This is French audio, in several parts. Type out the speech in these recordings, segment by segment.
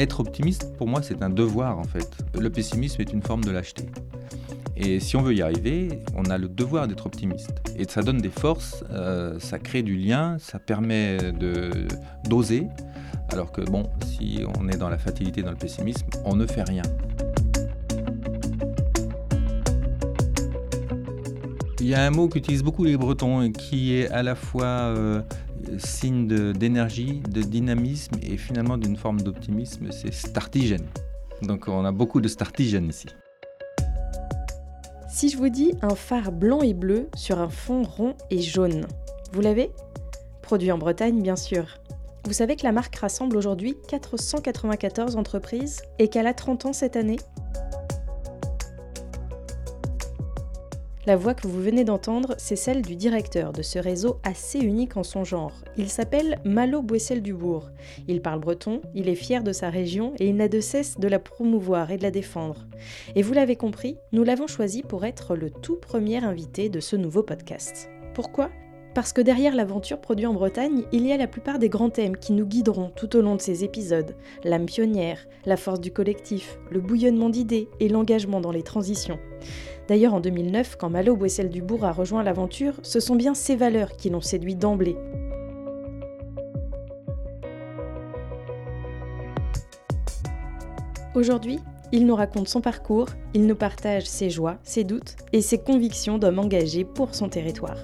être optimiste, pour moi, c'est un devoir en fait. Le pessimisme est une forme de lâcheté. Et si on veut y arriver, on a le devoir d'être optimiste. Et ça donne des forces, euh, ça crée du lien, ça permet d'oser. Alors que bon, si on est dans la fatalité, dans le pessimisme, on ne fait rien. Il y a un mot qu'utilisent beaucoup les Bretons et qui est à la fois euh, signe d'énergie, de, dynamisme et finalement d'une forme d'optimisme, c'est startigène. Donc on a beaucoup de startigène ici. Si je vous dis un phare blanc et bleu sur un fond rond et jaune, vous l'avez? Produit en Bretagne, bien sûr. Vous savez que la marque rassemble aujourd'hui 494 entreprises et qu'elle a 30 ans cette année? La voix que vous venez d'entendre, c'est celle du directeur de ce réseau assez unique en son genre. Il s'appelle Malo Boissel-Dubourg. Il parle breton, il est fier de sa région et il n'a de cesse de la promouvoir et de la défendre. Et vous l'avez compris, nous l'avons choisi pour être le tout premier invité de ce nouveau podcast. Pourquoi? Parce que derrière l'aventure produite en Bretagne, il y a la plupart des grands thèmes qui nous guideront tout au long de ces épisodes. L'âme pionnière, la force du collectif, le bouillonnement d'idées et l'engagement dans les transitions. D'ailleurs, en 2009, quand Malo Boissel-Dubourg a rejoint l'aventure, ce sont bien ces valeurs qui l'ont séduit d'emblée. Aujourd'hui, il nous raconte son parcours, il nous partage ses joies, ses doutes et ses convictions d'homme engagé pour son territoire.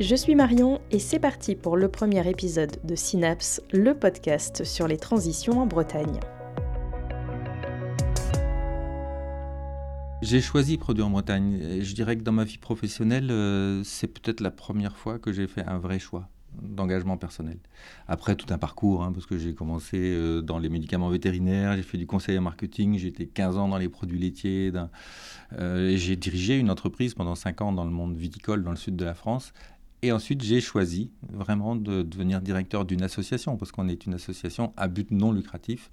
Je suis Marion et c'est parti pour le premier épisode de Synapse, le podcast sur les transitions en Bretagne. J'ai choisi Produire en Bretagne. je dirais que dans ma vie professionnelle, euh, c'est peut-être la première fois que j'ai fait un vrai choix d'engagement personnel. Après tout un parcours, hein, parce que j'ai commencé euh, dans les médicaments vétérinaires, j'ai fait du conseil en marketing, j'ai été 15 ans dans les produits laitiers, euh, j'ai dirigé une entreprise pendant 5 ans dans le monde viticole dans le sud de la France. Et ensuite, j'ai choisi vraiment de devenir directeur d'une association, parce qu'on est une association à but non lucratif,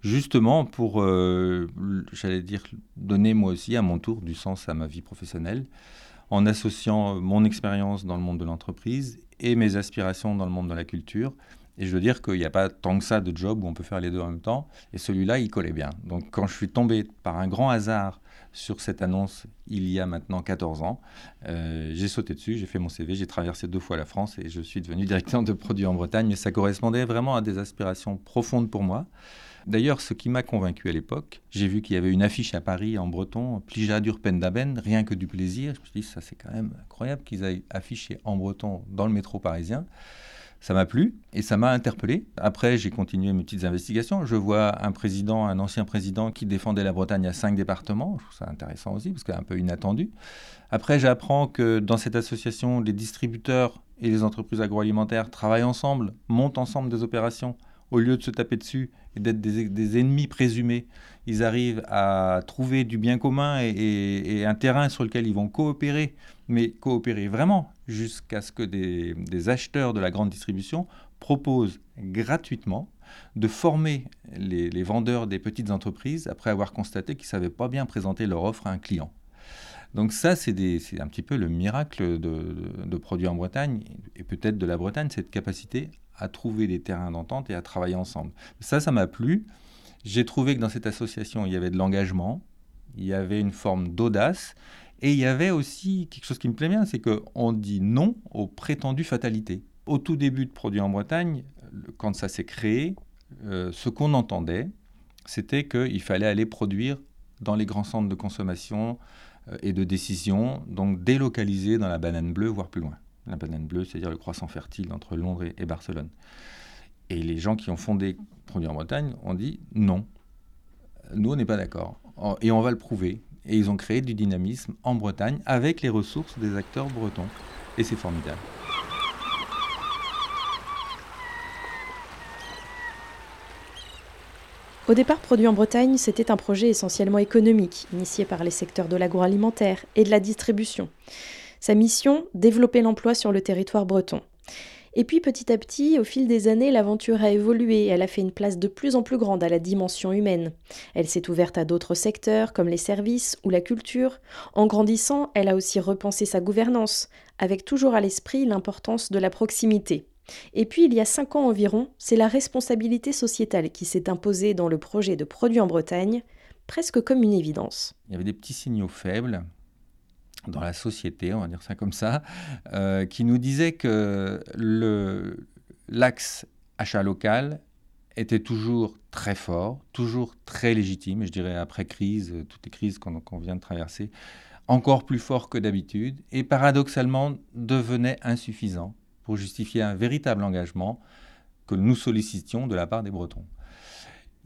justement pour, euh, j'allais dire, donner moi aussi à mon tour du sens à ma vie professionnelle, en associant mon expérience dans le monde de l'entreprise et mes aspirations dans le monde de la culture. Et je veux dire qu'il n'y a pas tant que ça de job où on peut faire les deux en même temps. Et celui-là, il collait bien. Donc quand je suis tombé par un grand hasard sur cette annonce il y a maintenant 14 ans. Euh, j'ai sauté dessus, j'ai fait mon CV, j'ai traversé deux fois la France et je suis devenu directeur de produits en Bretagne. Mais ça correspondait vraiment à des aspirations profondes pour moi. D'ailleurs, ce qui m'a convaincu à l'époque, j'ai vu qu'il y avait une affiche à Paris en breton, Plija d'Urpendaben, rien que du plaisir. Je me suis dit, ça c'est quand même incroyable qu'ils aient affiché en breton dans le métro parisien. Ça m'a plu et ça m'a interpellé. Après, j'ai continué mes petites investigations. Je vois un président, un ancien président qui défendait la Bretagne à cinq départements. Je trouve ça intéressant aussi parce que un peu inattendu. Après, j'apprends que dans cette association, les distributeurs et les entreprises agroalimentaires travaillent ensemble, montent ensemble des opérations au lieu de se taper dessus et d'être des, ennemis présumés, ils arrivent à trouver du bien commun et, un terrain sur lequel ils vont coopérer, mais coopérer vraiment, jusqu'à ce que des, acheteurs de la grande distribution proposent gratuitement de former les, vendeurs des petites entreprises après avoir constaté qu'ils ne savaient pas bien présenter leur offre à un client. Donc ça, c'est un petit peu le miracle de, de produits en Bretagne, et peut-être de la Bretagne, cette capacité à trouver des terrains d'entente et à travailler ensemble. Ça, ça m'a plu. J'ai trouvé que dans cette association, il y avait de l'engagement, il y avait une forme d'audace, et il y avait aussi quelque chose qui me plaît bien, c'est qu'on dit non aux prétendues fatalités. Au tout début de Produits en Bretagne, quand ça s'est créé, euh, ce qu'on entendait, c'était qu'il fallait aller produire dans les grands centres de consommation euh, et de décision, donc délocaliser dans la banane bleue, voire plus loin la banane bleue, c'est-à-dire le croissant fertile entre Londres et Barcelone. Et les gens qui ont fondé Produits en Bretagne ont dit non, nous on n'est pas d'accord. Et on va le prouver. Et ils ont créé du dynamisme en Bretagne avec les ressources des acteurs bretons. Et c'est formidable. Au départ, Produits en Bretagne, c'était un projet essentiellement économique, initié par les secteurs de l'agroalimentaire et de la distribution. Sa mission, développer l'emploi sur le territoire breton. Et puis petit à petit, au fil des années, l'aventure a évolué, elle a fait une place de plus en plus grande à la dimension humaine. Elle s'est ouverte à d'autres secteurs comme les services ou la culture. En grandissant, elle a aussi repensé sa gouvernance, avec toujours à l'esprit l'importance de la proximité. Et puis, il y a cinq ans environ, c'est la responsabilité sociétale qui s'est imposée dans le projet de produits en Bretagne, presque comme une évidence. Il y avait des petits signaux faibles dans la société, on va dire ça comme ça, euh, qui nous disaient que l'axe achat local était toujours très fort, toujours très légitime, je dirais après crise, euh, toutes les crises qu'on vient de traverser, encore plus fort que d'habitude, et paradoxalement devenait insuffisant pour justifier un véritable engagement que nous sollicitions de la part des Bretons.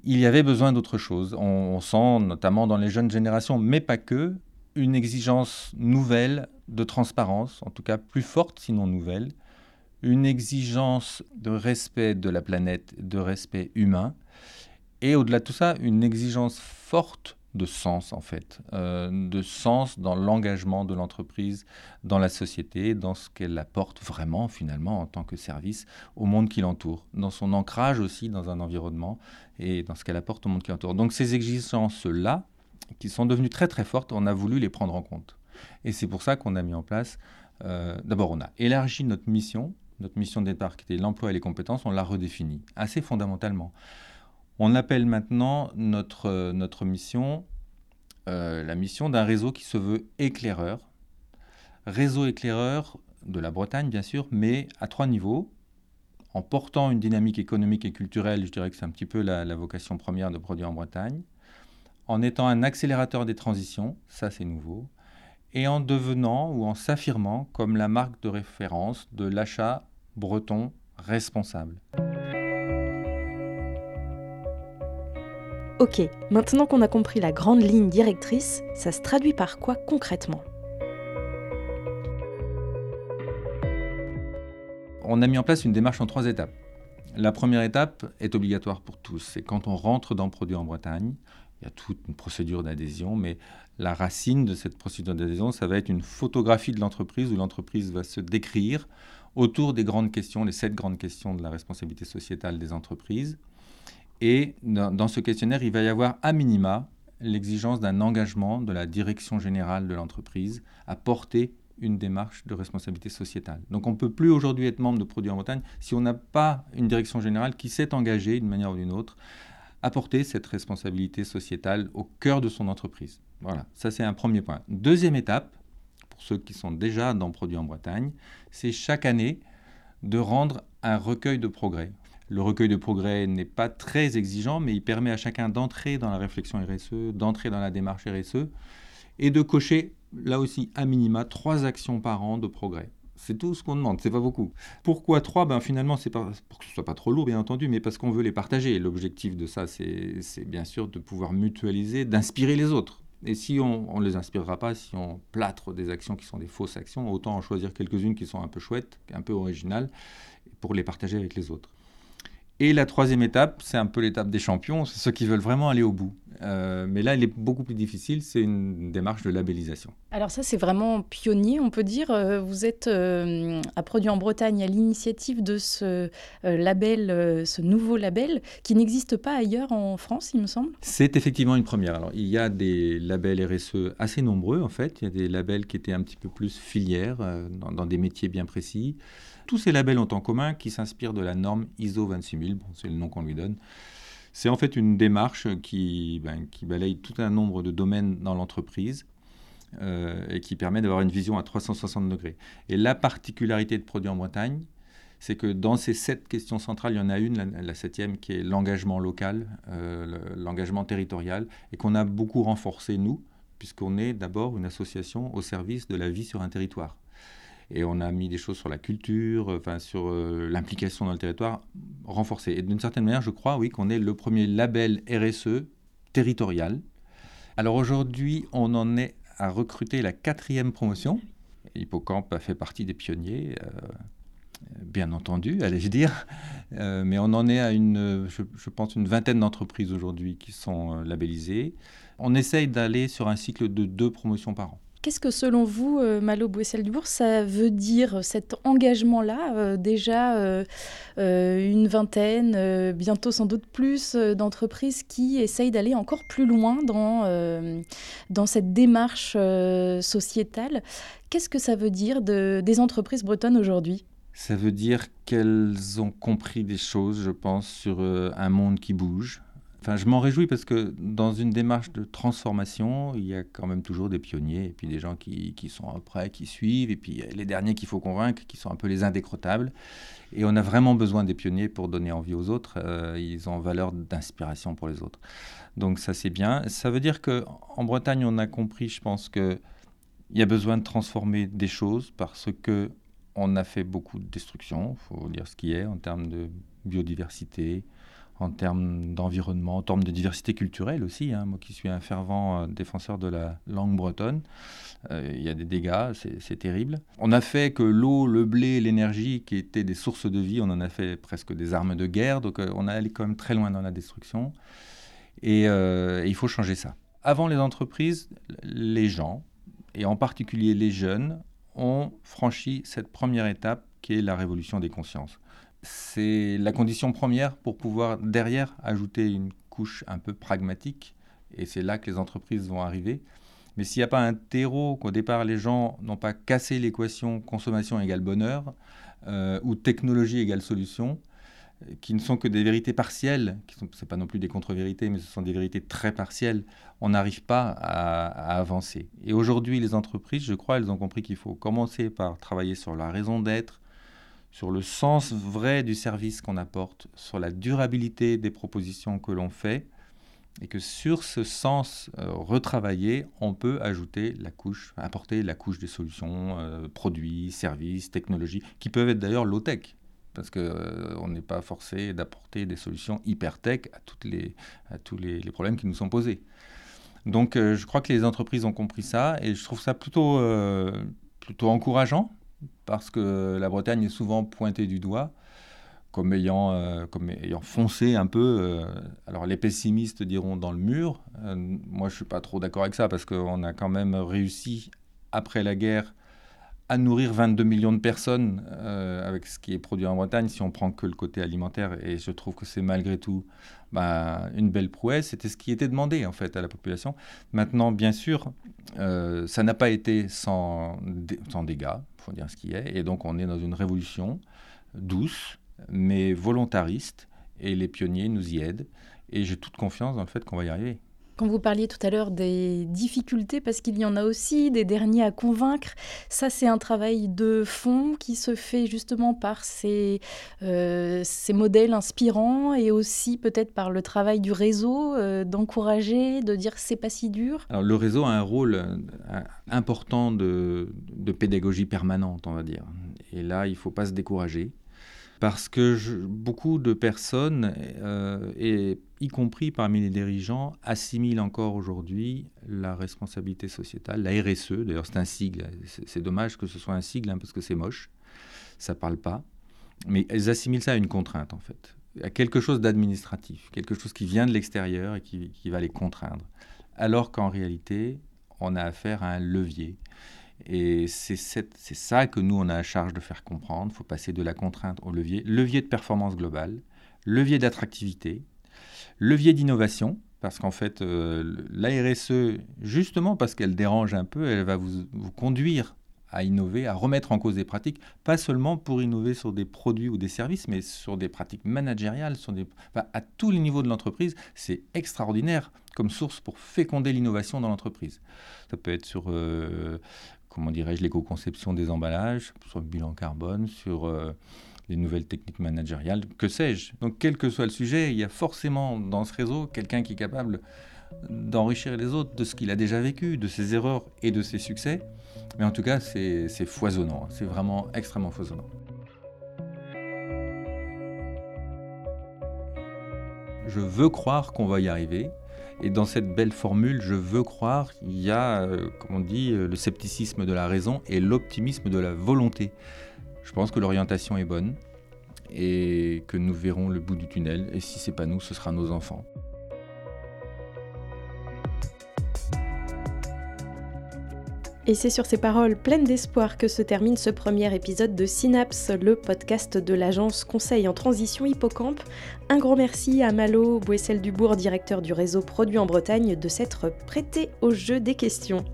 Il y avait besoin d'autre chose. on sent notamment dans les jeunes générations, mais pas que, une exigence nouvelle de transparence, en tout cas plus forte sinon nouvelle, une exigence de respect de la planète, de respect humain, et au-delà de tout ça, une exigence forte de sens en fait, euh, de sens dans l'engagement de l'entreprise, dans la société, dans ce qu'elle apporte vraiment finalement en tant que service au monde qui l'entoure, dans son ancrage aussi dans un environnement et dans ce qu'elle apporte au monde qui l'entoure. Donc ces exigences-là, qui sont devenues très très fortes, on a voulu les prendre en compte. Et c'est pour ça qu'on a mis en place, euh, d'abord on a élargi notre mission, notre mission de qui était l'emploi et les compétences, on l'a redéfinie assez fondamentalement. On appelle maintenant notre, euh, notre mission euh, la mission d'un réseau qui se veut éclaireur. Réseau éclaireur de la Bretagne, bien sûr, mais à trois niveaux. En portant une dynamique économique et culturelle, je dirais que c'est un petit peu la, la vocation première de Produits en Bretagne en étant un accélérateur des transitions, ça c'est nouveau, et en devenant ou en s'affirmant comme la marque de référence de l'achat breton responsable. Ok, maintenant qu'on a compris la grande ligne directrice, ça se traduit par quoi concrètement? On a mis en place une démarche en trois étapes. La première étape est obligatoire pour tous. C'est quand on rentre dans produit en Bretagne, il y a toute une procédure d'adhésion, mais la racine de cette procédure d'adhésion, ça va être une photographie de l'entreprise où l'entreprise va se décrire autour des grandes questions, les sept grandes questions de la responsabilité sociétale des entreprises. Et dans, ce questionnaire, il va y avoir à minima l'exigence d'un engagement de la direction générale de l'entreprise à porter une démarche de responsabilité sociétale. Donc on ne peut plus aujourd'hui être membre de Produits en Bretagne si on n'a pas une direction générale qui s'est engagée d'une manière ou d'une autre apporter cette responsabilité sociétale au cœur de son entreprise. Voilà, ça c'est un premier point. Deuxième étape, pour ceux qui sont déjà dans Produits en Bretagne, c'est chaque année de rendre un recueil de progrès. Le recueil de progrès n'est pas très exigeant, mais il permet à chacun d'entrer dans la réflexion RSE, d'entrer dans la démarche RSE et de cocher, là aussi, à minima, trois actions par an de progrès. C'est tout ce qu'on demande, c'est pas beaucoup. Pourquoi trois? Ben, Finalement, c'est pour que ce soit pas trop lourd, bien entendu, mais parce qu'on veut les partager. L'objectif de ça, c'est bien sûr de pouvoir mutualiser, d'inspirer les autres. Et si on ne les inspirera pas, si on plâtre des actions qui sont des fausses actions, autant en choisir quelques-unes qui sont un peu chouettes, un peu originales, pour les partager avec les autres. Et la troisième étape, c'est un peu l'étape des champions, c'est ceux qui veulent vraiment aller au bout. Euh, mais là, il est beaucoup plus difficile, c'est une démarche de labellisation. Alors ça, c'est vraiment pionnier, on peut dire. Euh, vous êtes euh, à Produit en Bretagne à l'initiative de ce label, ce nouveau label, qui n'existe pas ailleurs en France, il me semble. C'est effectivement une première. Alors, il y a des labels RSE assez nombreux, en fait. Il y a des labels qui étaient un petit peu plus filières, dans, dans des métiers bien précis. Tous ces labels ont en commun qu'ils s'inspirent de la norme ISO 26000, bon, c'est le nom qu'on lui donne. C'est en fait une démarche qui, ben, qui, balaye tout un nombre de domaines dans l'entreprise euh, et qui permet d'avoir une vision à 360 degrés. Et la particularité de Produits en Bretagne, c'est que dans ces sept questions centrales, il y en a une, la, septième, qui est l'engagement local, euh, l'engagement territorial, et qu'on a beaucoup renforcé, nous, puisqu'on est d'abord une association au service de la vie sur un territoire. Et on a mis des choses sur la culture, enfin sur euh, l'implication dans le territoire renforcée. Et d'une certaine manière, je crois, oui, qu'on est le premier label RSE territorial. Alors aujourd'hui, on en est à recruter la quatrième promotion. Hippocampe a fait partie des pionniers, euh, bien entendu, allais-je dire. Euh, mais on en est à une, je, pense, une vingtaine d'entreprises aujourd'hui qui sont labellisées. On essaye d'aller sur un cycle de deux promotions par an. Qu'est-ce que selon vous, euh, Malo Bouessel-Dubourg, ça veut dire cet engagement-là euh, Déjà euh, une vingtaine, bientôt sans doute plus, d'entreprises qui essayent d'aller encore plus loin dans, dans cette démarche sociétale? Qu'est-ce que ça veut dire de, des entreprises bretonnes aujourd'hui? Ça veut dire qu'elles ont compris des choses, je pense, sur un monde qui bouge, Enfin, je m'en réjouis parce que dans une démarche de transformation, il y a quand même toujours des pionniers et puis des gens qui, qui sont après, qui suivent, et puis les derniers qu'il faut convaincre, qui sont un peu les indécrottables. Et on a vraiment besoin des pionniers pour donner envie aux autres. Euh, ils ont valeur d'inspiration pour les autres. Donc ça, c'est bien. Ça veut dire qu'en Bretagne, on a compris, je pense, qu'il y a besoin de transformer des choses parce que on a fait beaucoup de destruction, il faut dire ce qui est, en termes de biodiversité, en termes d'environnement, en termes de diversité culturelle aussi. Hein. Moi qui suis un fervent euh, défenseur de la langue bretonne, euh, il y a des dégâts, c'est terrible. On a fait que l'eau, le blé, l'énergie, qui étaient des sources de vie, on en a fait presque des armes de guerre, donc euh, on a allé quand même très loin dans la destruction. Et il faut changer ça. Avant les entreprises, les gens, et en particulier les jeunes, ont franchi cette première étape qui est la révolution des consciences c'est la condition première pour pouvoir derrière ajouter une couche un peu pragmatique. Et c'est là que les entreprises vont arriver. Mais s'il n'y a pas un terreau, qu'au départ les gens n'ont pas cassé l'équation consommation égale bonheur euh, ou technologie égale solution, qui ne sont que des vérités partielles, ce n'est pas non plus des contre-vérités, mais ce sont des vérités très partielles, on n'arrive pas à, avancer. Et aujourd'hui, les entreprises, je crois, elles ont compris qu'il faut commencer par travailler sur la raison d'être, sur le sens vrai du service qu'on apporte, sur la durabilité des propositions que l'on fait, et que sur ce sens euh, retravaillé, on peut ajouter la couche, apporter la couche des solutions, euh, produits, services, technologies, qui peuvent être d'ailleurs low-tech, parce qu'on euh, n'est pas forcé d'apporter des solutions hyper-tech à, toutes les, à tous les, problèmes qui nous sont posés. Donc je crois que les entreprises ont compris ça, et je trouve ça plutôt, plutôt encourageant, parce que la Bretagne est souvent pointée du doigt comme ayant, euh, comme ayant foncé un peu. Euh, alors les pessimistes diront dans le mur. Euh, moi, je ne suis pas trop d'accord avec ça parce qu'on a quand même réussi, après la guerre, à nourrir 22 millions de personnes avec ce qui est produit en Bretagne, si on prend que le côté alimentaire. Et je trouve que c'est malgré tout bah, une belle prouesse. C'était ce qui était demandé en fait à la population. Maintenant, bien sûr, ça n'a pas été sans, sans dégâts faut dire ce qui est. Et donc on est dans une révolution douce, mais volontariste, et les pionniers nous y aident. Et j'ai toute confiance dans le fait qu'on va y arriver. Quand vous parliez tout à l'heure des difficultés, parce qu'il y en a aussi, des derniers à convaincre, ça c'est un travail de fond qui se fait justement par ces, euh, modèles inspirants et aussi peut-être par le travail du réseau, euh, d'encourager, de dire c'est pas si dur. Alors le réseau a un rôle euh, important de, de pédagogie permanente, on va dire. Et là, il ne faut pas se décourager parce que beaucoup de personnes, euh, et y compris parmi les dirigeants, assimilent encore aujourd'hui la responsabilité sociétale, la RSE, d'ailleurs c'est un sigle, c'est dommage que ce soit un sigle hein, parce que c'est moche, ça parle pas, mais elles assimilent ça à une contrainte en fait, à quelque chose d'administratif, quelque chose qui vient de l'extérieur et qui, qui va les contraindre, alors qu'en réalité, on a affaire à un levier. Et c'est ça que nous, on a à charge de faire comprendre. Il faut passer de la contrainte au levier. Levier de performance globale, levier d'attractivité, levier d'innovation, parce qu'en fait, euh, RSE, justement parce qu'elle dérange un peu, elle va vous, conduire à innover, à remettre en cause des pratiques, pas seulement pour innover sur des produits ou des services, mais sur des pratiques managériales, sur des, à tous les niveaux de l'entreprise. C'est extraordinaire comme source pour féconder l'innovation dans l'entreprise. Ça peut être sur euh, comment dirais-je, l'éco-conception des emballages, sur le bilan carbone, sur euh, les nouvelles techniques managériales, que sais-je. Donc quel que soit le sujet, il y a forcément dans ce réseau quelqu'un qui est capable d'enrichir les autres de ce qu'il a déjà vécu, de ses erreurs et de ses succès. Mais en tout cas, c'est foisonnant, c'est vraiment extrêmement foisonnant. Je veux croire qu'on va y arriver. Et dans cette belle formule, je veux croire, il y a, euh, comme on dit, euh, le scepticisme de la raison et l'optimisme de la volonté. Je pense que l'orientation est bonne et que nous verrons le bout du tunnel. Et si ce n'est pas nous, ce sera nos enfants. Et c'est sur ces paroles pleines d'espoir que se termine ce premier épisode de Synapse, le podcast de l'agence Conseil en Transition Hippocampe. Un grand merci à Malo Boissel-Dubourg, directeur du réseau Produits en Bretagne, de s'être prêté au jeu des questions.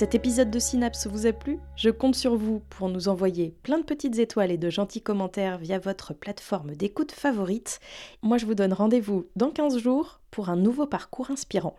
Cet épisode de Synapse vous a plu? Je compte sur vous pour nous envoyer plein de petites étoiles et de gentils commentaires via votre plateforme d'écoute favorite. Moi je vous donne rendez-vous dans 15 jours pour un nouveau parcours inspirant.